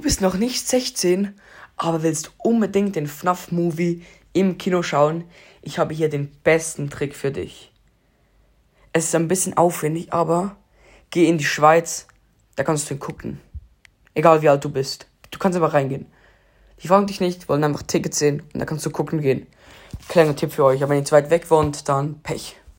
Du bist noch nicht 16, aber willst unbedingt den FNAF-Movie im Kino schauen? Ich habe hier den besten Trick für dich. Es ist ein bisschen aufwendig, aber geh in die Schweiz, da kannst du ihn gucken. Egal wie alt du bist. Du kannst aber reingehen. Die fragen dich nicht, wollen einfach Tickets sehen und da kannst du gucken gehen. Kleiner Tipp für euch, aber wenn ihr zu weit weg wohnt, dann Pech.